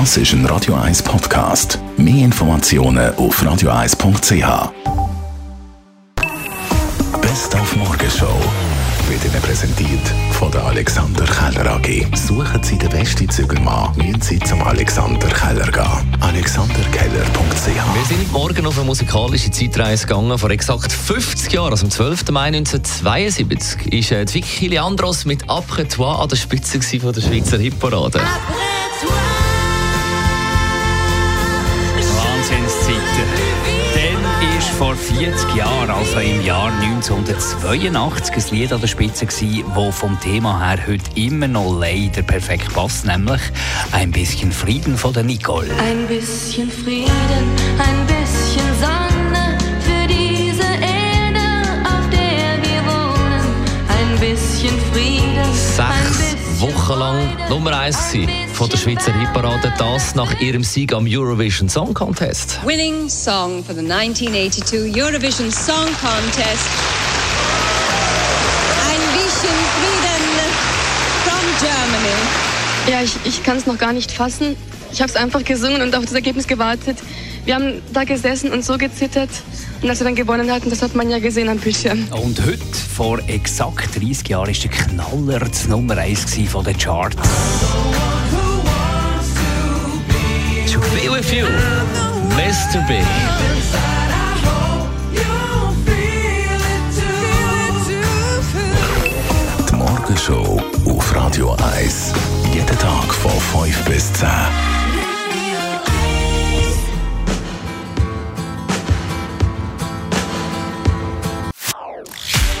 Das ist ein Radio 1 Podcast. Mehr Informationen auf radio1.ch. Best auf Morgenshow wird Ihnen präsentiert von der Alexander Keller AG. Suchen Sie den besten Zügelmann, müssen Sie zum Alexander Keller gehen. AlexanderKeller.ch Wir sind morgen auf eine musikalische Zeitreise gegangen. Vor exakt 50 Jahren, also am 12. Mai 1972, ist äh, Vicky Leandros mit Après toi an der Spitze von der Schweizer Hitparade. Ist vor 40 Jahren, also im Jahr 1982, ein Lied an der Spitze gewesen, das vom Thema her heute immer noch leider perfekt passt, nämlich «Ein bisschen Frieden» von der Nicole. Ein bisschen Frieden, Sechs Wochen lang Nummer 1 von der Schweizer Hitparade. Das nach ihrem Sieg am Eurovision Song Contest. winning song for the 1982 Eurovision Song Contest. Ein bisschen Frieden from Germany. Ja, ich, ich kann es noch gar nicht fassen. Ich habe es einfach gesungen und auf das Ergebnis gewartet. Wir haben da gesessen und so gezittert. Und als wir dann gewonnen hatten, das hat man ja gesehen am Bildschirm. Und heute, vor exakt 30 Jahren, ist der Knaller das Nummer 1 gewesen von den Charts. To be with you, Mr. B. Die Morgenshow auf Radio 1. Jeden Tag von 5 bis 10.